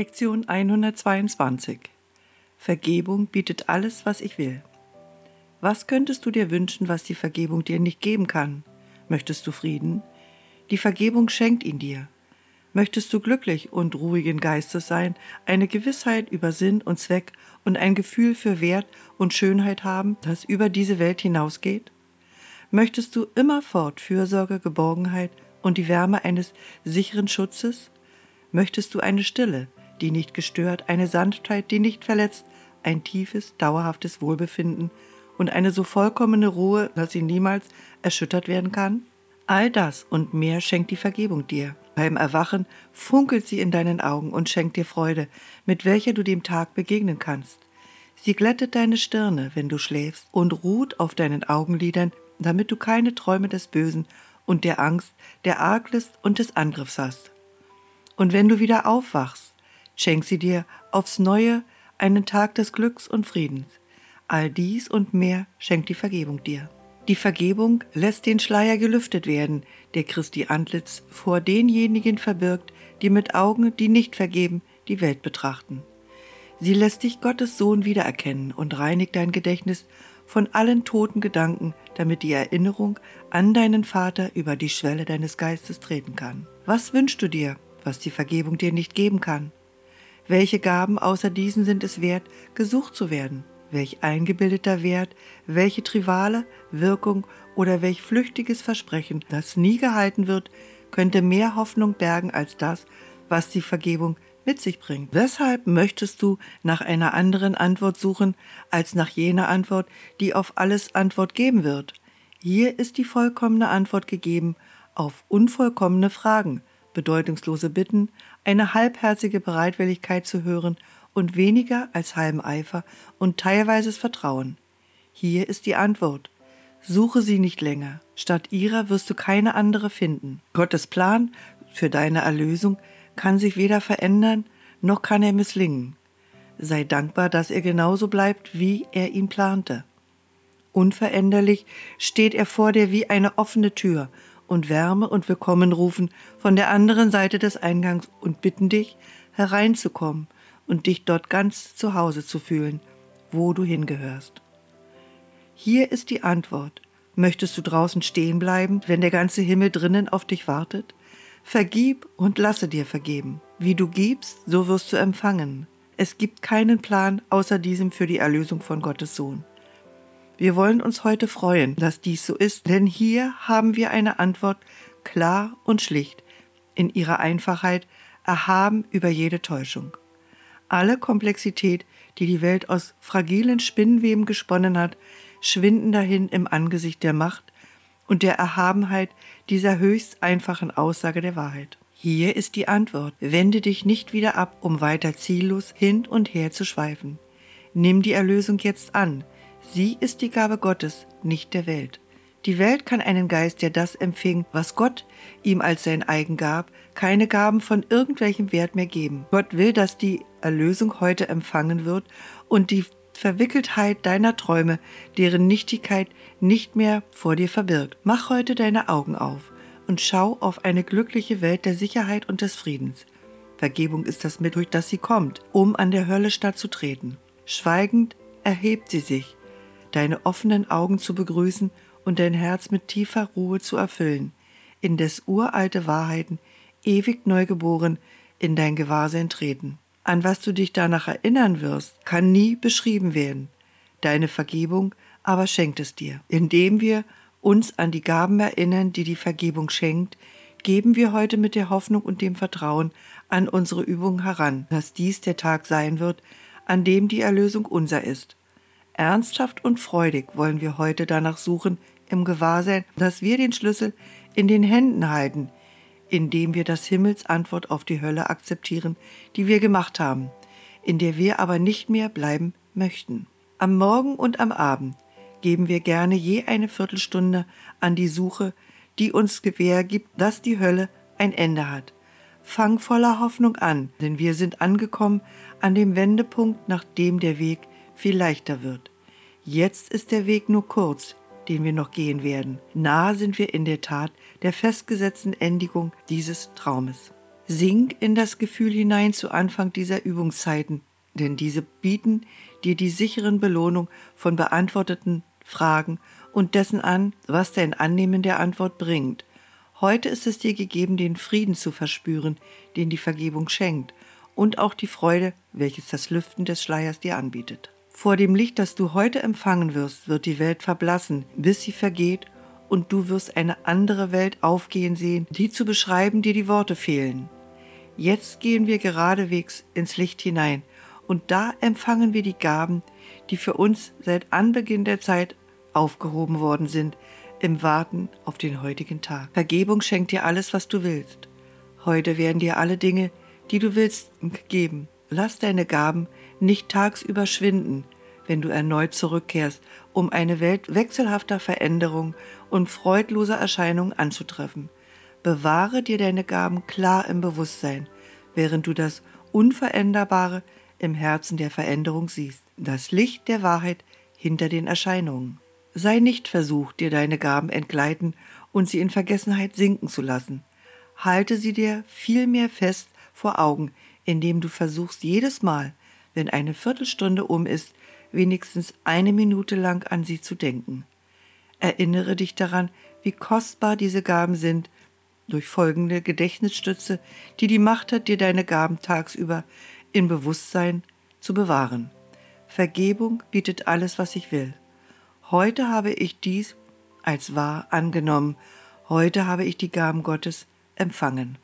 Lektion 122 Vergebung bietet alles, was ich will. Was könntest du dir wünschen, was die Vergebung dir nicht geben kann? Möchtest du Frieden? Die Vergebung schenkt ihn dir. Möchtest du glücklich und ruhigen Geistes sein, eine Gewissheit über Sinn und Zweck und ein Gefühl für Wert und Schönheit haben, das über diese Welt hinausgeht? Möchtest du immerfort Fürsorge, Geborgenheit und die Wärme eines sicheren Schutzes? Möchtest du eine Stille, die nicht gestört, eine Sanftheit, die nicht verletzt, ein tiefes, dauerhaftes Wohlbefinden und eine so vollkommene Ruhe, dass sie niemals erschüttert werden kann? All das und mehr schenkt die Vergebung dir. Beim Erwachen funkelt sie in deinen Augen und schenkt dir Freude, mit welcher du dem Tag begegnen kannst. Sie glättet deine Stirne, wenn du schläfst, und ruht auf deinen Augenlidern, damit du keine Träume des Bösen und der Angst, der Arglist und des Angriffs hast. Und wenn du wieder aufwachst, schenkt sie dir aufs Neue einen Tag des Glücks und Friedens. All dies und mehr schenkt die Vergebung dir. Die Vergebung lässt den Schleier gelüftet werden, der Christi Antlitz vor denjenigen verbirgt, die mit Augen, die nicht vergeben, die Welt betrachten. Sie lässt dich Gottes Sohn wiedererkennen und reinigt dein Gedächtnis von allen toten Gedanken, damit die Erinnerung an deinen Vater über die Schwelle deines Geistes treten kann. Was wünschst du dir, was die Vergebung dir nicht geben kann? Welche Gaben außer diesen sind es wert, gesucht zu werden? welch eingebildeter Wert, welche triviale Wirkung oder welch flüchtiges Versprechen, das nie gehalten wird, könnte mehr Hoffnung bergen als das, was die Vergebung mit sich bringt. Weshalb möchtest du nach einer anderen Antwort suchen, als nach jener Antwort, die auf alles Antwort geben wird? Hier ist die vollkommene Antwort gegeben auf unvollkommene Fragen, bedeutungslose Bitten, eine halbherzige Bereitwilligkeit zu hören und weniger als halben Eifer und teilweises Vertrauen. Hier ist die Antwort. Suche sie nicht länger. Statt ihrer wirst du keine andere finden. Gottes Plan für deine Erlösung kann sich weder verändern, noch kann er misslingen. Sei dankbar, dass er genauso bleibt, wie er ihn plante. Unveränderlich steht er vor dir wie eine offene Tür und Wärme und Willkommen rufen von der anderen Seite des Eingangs und bitten dich, hereinzukommen und dich dort ganz zu Hause zu fühlen, wo du hingehörst. Hier ist die Antwort. Möchtest du draußen stehen bleiben, wenn der ganze Himmel drinnen auf dich wartet? Vergib und lasse dir vergeben. Wie du gibst, so wirst du empfangen. Es gibt keinen Plan außer diesem für die Erlösung von Gottes Sohn. Wir wollen uns heute freuen, dass dies so ist, denn hier haben wir eine Antwort klar und schlicht, in ihrer Einfachheit, erhaben über jede Täuschung alle Komplexität, die die Welt aus fragilen Spinnweben gesponnen hat, schwinden dahin im Angesicht der Macht und der Erhabenheit dieser höchst einfachen Aussage der Wahrheit. Hier ist die Antwort. Wende dich nicht wieder ab, um weiter ziellos hin und her zu schweifen. Nimm die Erlösung jetzt an. Sie ist die Gabe Gottes, nicht der Welt. Die Welt kann einen Geist, der das empfing, was Gott ihm als sein eigen gab, keine Gaben von irgendwelchem Wert mehr geben. Gott will, dass die Erlösung heute empfangen wird und die Verwickeltheit deiner Träume, deren Nichtigkeit nicht mehr vor dir verbirgt. Mach heute deine Augen auf und schau auf eine glückliche Welt der Sicherheit und des Friedens. Vergebung ist das Mittel, durch das sie kommt, um an der Hölle stattzutreten. Schweigend erhebt sie sich, deine offenen Augen zu begrüßen und dein Herz mit tiefer Ruhe zu erfüllen, indes uralte Wahrheiten, ewig neugeboren, in dein Gewahrsein treten. An was du dich danach erinnern wirst, kann nie beschrieben werden. Deine Vergebung aber schenkt es dir. Indem wir uns an die Gaben erinnern, die die Vergebung schenkt, geben wir heute mit der Hoffnung und dem Vertrauen an unsere Übung heran, dass dies der Tag sein wird, an dem die Erlösung unser ist. Ernsthaft und freudig wollen wir heute danach suchen, im Gewahrsein, dass wir den Schlüssel in den Händen halten, indem wir das Himmels Antwort auf die Hölle akzeptieren, die wir gemacht haben, in der wir aber nicht mehr bleiben möchten. Am Morgen und am Abend geben wir gerne je eine Viertelstunde an die Suche, die uns Gewähr gibt, dass die Hölle ein Ende hat. Fang voller Hoffnung an, denn wir sind angekommen an dem Wendepunkt, nach dem der Weg viel leichter wird. Jetzt ist der Weg nur kurz, den wir noch gehen werden. Nahe sind wir in der Tat der festgesetzten Endigung dieses Traumes. Sink in das Gefühl hinein zu Anfang dieser Übungszeiten, denn diese bieten dir die sicheren Belohnung von beantworteten Fragen und dessen an, was dein Annehmen der Antwort bringt. Heute ist es dir gegeben, den Frieden zu verspüren, den die Vergebung schenkt, und auch die Freude, welches das Lüften des Schleiers dir anbietet. Vor dem Licht, das du heute empfangen wirst, wird die Welt verblassen, bis sie vergeht, und du wirst eine andere Welt aufgehen sehen, die zu beschreiben dir die Worte fehlen. Jetzt gehen wir geradewegs ins Licht hinein und da empfangen wir die Gaben, die für uns seit Anbeginn der Zeit aufgehoben worden sind, im Warten auf den heutigen Tag. Vergebung schenkt dir alles, was du willst. Heute werden dir alle Dinge, die du willst, gegeben. Lass deine Gaben nicht tagsüber schwinden, wenn du erneut zurückkehrst, um eine Welt wechselhafter Veränderung und freudloser Erscheinungen anzutreffen. Bewahre dir deine Gaben klar im Bewusstsein, während du das Unveränderbare im Herzen der Veränderung siehst, das Licht der Wahrheit hinter den Erscheinungen. Sei nicht versucht, dir deine Gaben entgleiten und sie in Vergessenheit sinken zu lassen. Halte sie dir vielmehr fest vor Augen, indem du versuchst jedes Mal, wenn eine Viertelstunde um ist, wenigstens eine Minute lang an sie zu denken. Erinnere dich daran, wie kostbar diese Gaben sind durch folgende Gedächtnisstütze, die die Macht hat, dir deine Gaben tagsüber in Bewusstsein zu bewahren. Vergebung bietet alles, was ich will. Heute habe ich dies als wahr angenommen. Heute habe ich die Gaben Gottes empfangen.